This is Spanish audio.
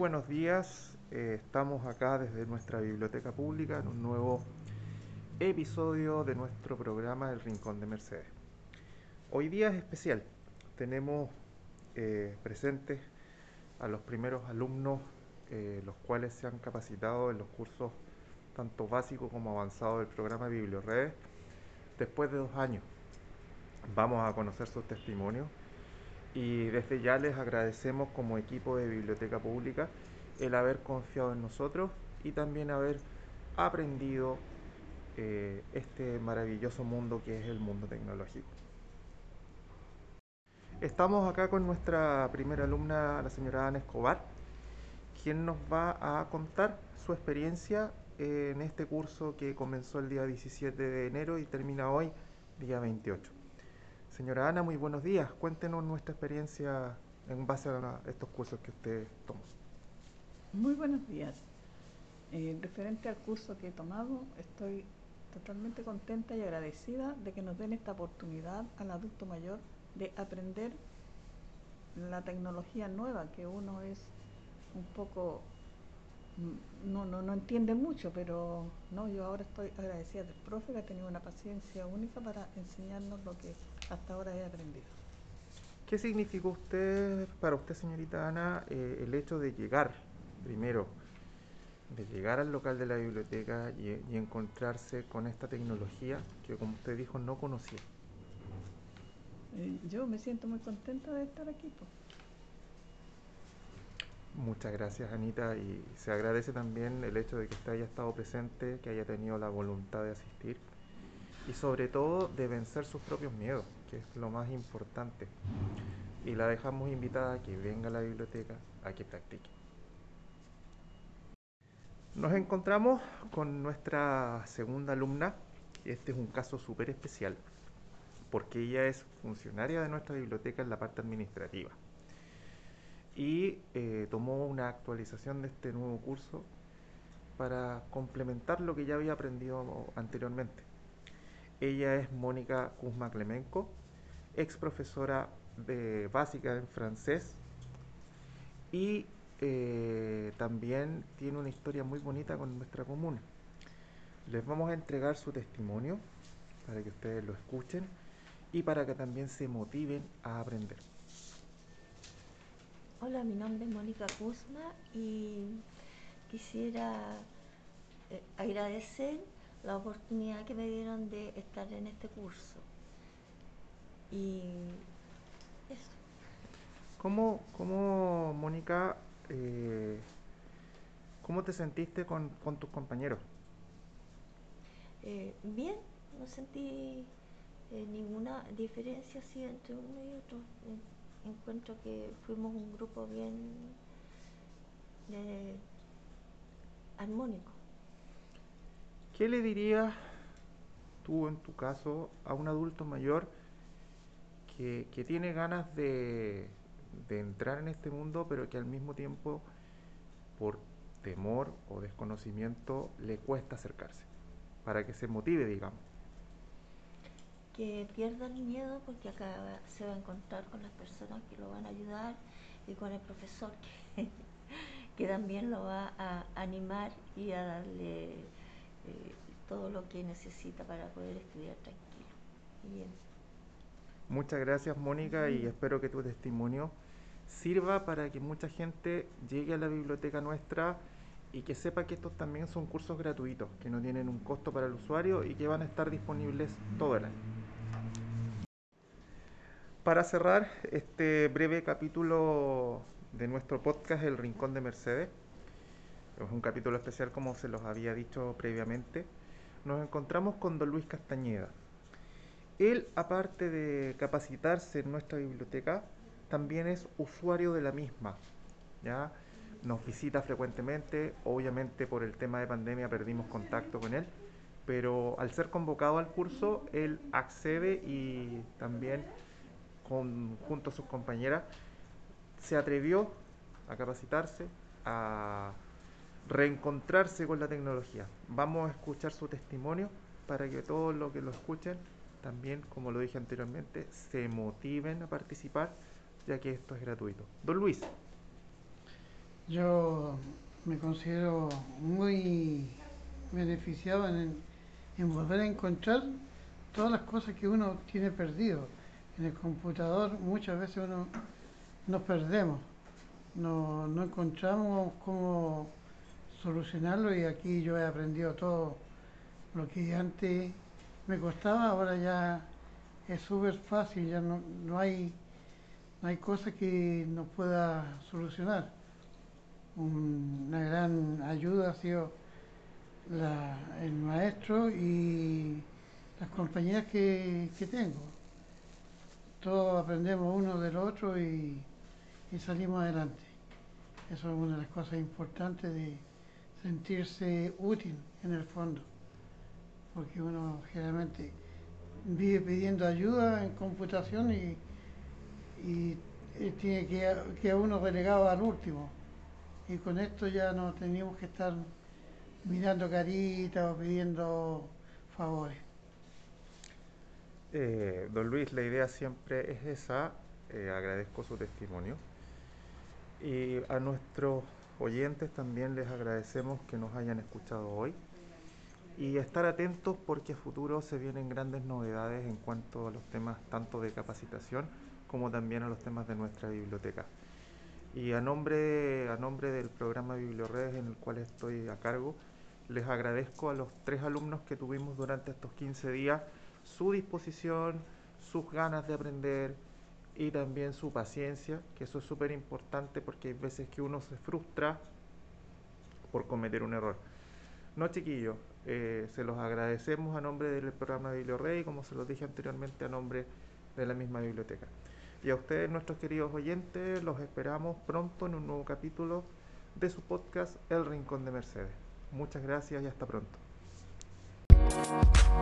buenos días. Eh, estamos acá desde nuestra biblioteca pública en un nuevo episodio de nuestro programa El Rincón de Mercedes. Hoy día es especial. Tenemos eh, presentes a los primeros alumnos, eh, los cuales se han capacitado en los cursos tanto básicos como avanzados del programa BiblioRedes después de dos años. Vamos a conocer sus testimonios y desde ya les agradecemos como equipo de Biblioteca Pública el haber confiado en nosotros y también haber aprendido eh, este maravilloso mundo que es el mundo tecnológico. Estamos acá con nuestra primera alumna, la señora Ana Escobar, quien nos va a contar su experiencia en este curso que comenzó el día 17 de enero y termina hoy, día 28. Señora Ana, muy buenos días. Cuéntenos nuestra experiencia en base a estos cursos que usted tomó. Muy buenos días. Eh, referente al curso que he tomado, estoy totalmente contenta y agradecida de que nos den esta oportunidad al adulto mayor de aprender la tecnología nueva, que uno es un poco no, no, no entiende mucho, pero no, yo ahora estoy agradecida del profe que ha tenido una paciencia única para enseñarnos lo que hasta ahora he aprendido. ¿Qué significó usted, para usted, señorita Ana, eh, el hecho de llegar, primero, de llegar al local de la biblioteca y, y, encontrarse con esta tecnología que, como usted dijo, no conocía? Eh, yo me siento muy contenta de estar aquí. Pues. Muchas gracias Anita y se agradece también el hecho de que usted haya estado presente, que haya tenido la voluntad de asistir y sobre todo de vencer sus propios miedos, que es lo más importante. Y la dejamos invitada a que venga a la biblioteca a que practique. Nos encontramos con nuestra segunda alumna, este es un caso súper especial, porque ella es funcionaria de nuestra biblioteca en la parte administrativa y eh, tomó una actualización de este nuevo curso para complementar lo que ya había aprendido anteriormente. Ella es Mónica Kuzma Clemenco, ex profesora de básica en francés y eh, también tiene una historia muy bonita con nuestra comuna. Les vamos a entregar su testimonio para que ustedes lo escuchen y para que también se motiven a aprender. Hola, mi nombre es Mónica Kuzma y quisiera eh, agradecer la oportunidad que me dieron de estar en este curso. Y eso. ¿Cómo, cómo Mónica, eh, cómo te sentiste con, con tus compañeros? Eh, bien, no sentí eh, ninguna diferencia así entre uno y otro encuentro que fuimos un grupo bien armónico. ¿Qué le dirías tú en tu caso a un adulto mayor que, tiene ganas de, entrar en este mundo pero que al mismo tiempo por temor o desconocimiento le cuesta acercarse? Para que se motive, digamos que pierda el miedo porque acá se va a encontrar con las personas que lo van a ayudar y con el profesor que también lo va a animar y a darle eh, todo lo que necesita para poder estudiar tranquilo. Bien. Muchas gracias Mónica y espero que tu testimonio sirva para que mucha gente llegue a la biblioteca nuestra y que sepa que estos también son cursos gratuitos, que no tienen un costo para el usuario y que van a estar disponibles todo el año. Para cerrar este breve capítulo de nuestro podcast El Rincón de Mercedes, es un capítulo especial como se los había dicho previamente, nos encontramos con don Luis Castañeda. Él, aparte de capacitarse en nuestra biblioteca, también es usuario de la misma. ¿ya? Nos visita frecuentemente, obviamente por el tema de pandemia perdimos contacto con él, pero al ser convocado al curso, él accede y también junto a sus compañeras, se atrevió a capacitarse, a reencontrarse con la tecnología. Vamos a escuchar su testimonio para que todos los que lo escuchen también, como lo dije anteriormente, se motiven a participar, ya que esto es gratuito. Don Luis, Yo me considero muy beneficiado en, volver a encontrar todas las cosas que uno tiene perdido. En el computador muchas veces uno nos perdemos, no encontramos cómo solucionarlo y aquí yo he aprendido todo lo que antes me costaba, ahora ya es súper fácil, ya no, no, hay, no hay cosa que nos pueda solucionar. Una gran ayuda ha sido el maestro y las compañías que, que tengo. Todos aprendemos uno del otro y, y salimos adelante. Eso es una de las cosas importantes de sentirse útil en el fondo, porque uno generalmente vive pidiendo ayuda en computación y, y, y tiene que, que uno relegado al último. Y con esto ya no teníamos que estar mirando caritas o pidiendo favores. Eh, don Luis, la idea siempre es esa. Eh, agradezco su testimonio. Y a nuestros oyentes también les agradecemos que nos hayan escuchado hoy. Y estar atentos porque a futuro se vienen grandes novedades en cuanto a los temas tanto de capacitación como también a los temas de nuestra biblioteca. Y a nombre, a nombre del programa Biblioredes en el cual estoy a cargo, les agradezco a los tres alumnos que tuvimos durante estos 15 días su disposición, sus ganas de aprender y también su paciencia, que eso es súper importante porque hay veces que uno se frustra por cometer un error. No, chiquillos, eh, se los agradecemos a nombre del programa Bibliorrey, como se los dije anteriormente, a nombre de la misma biblioteca. Y a ustedes, nuestros queridos oyentes, los esperamos pronto en un nuevo capítulo de su podcast El Rincón de Mercedes. Muchas gracias y hasta pronto. Thank you.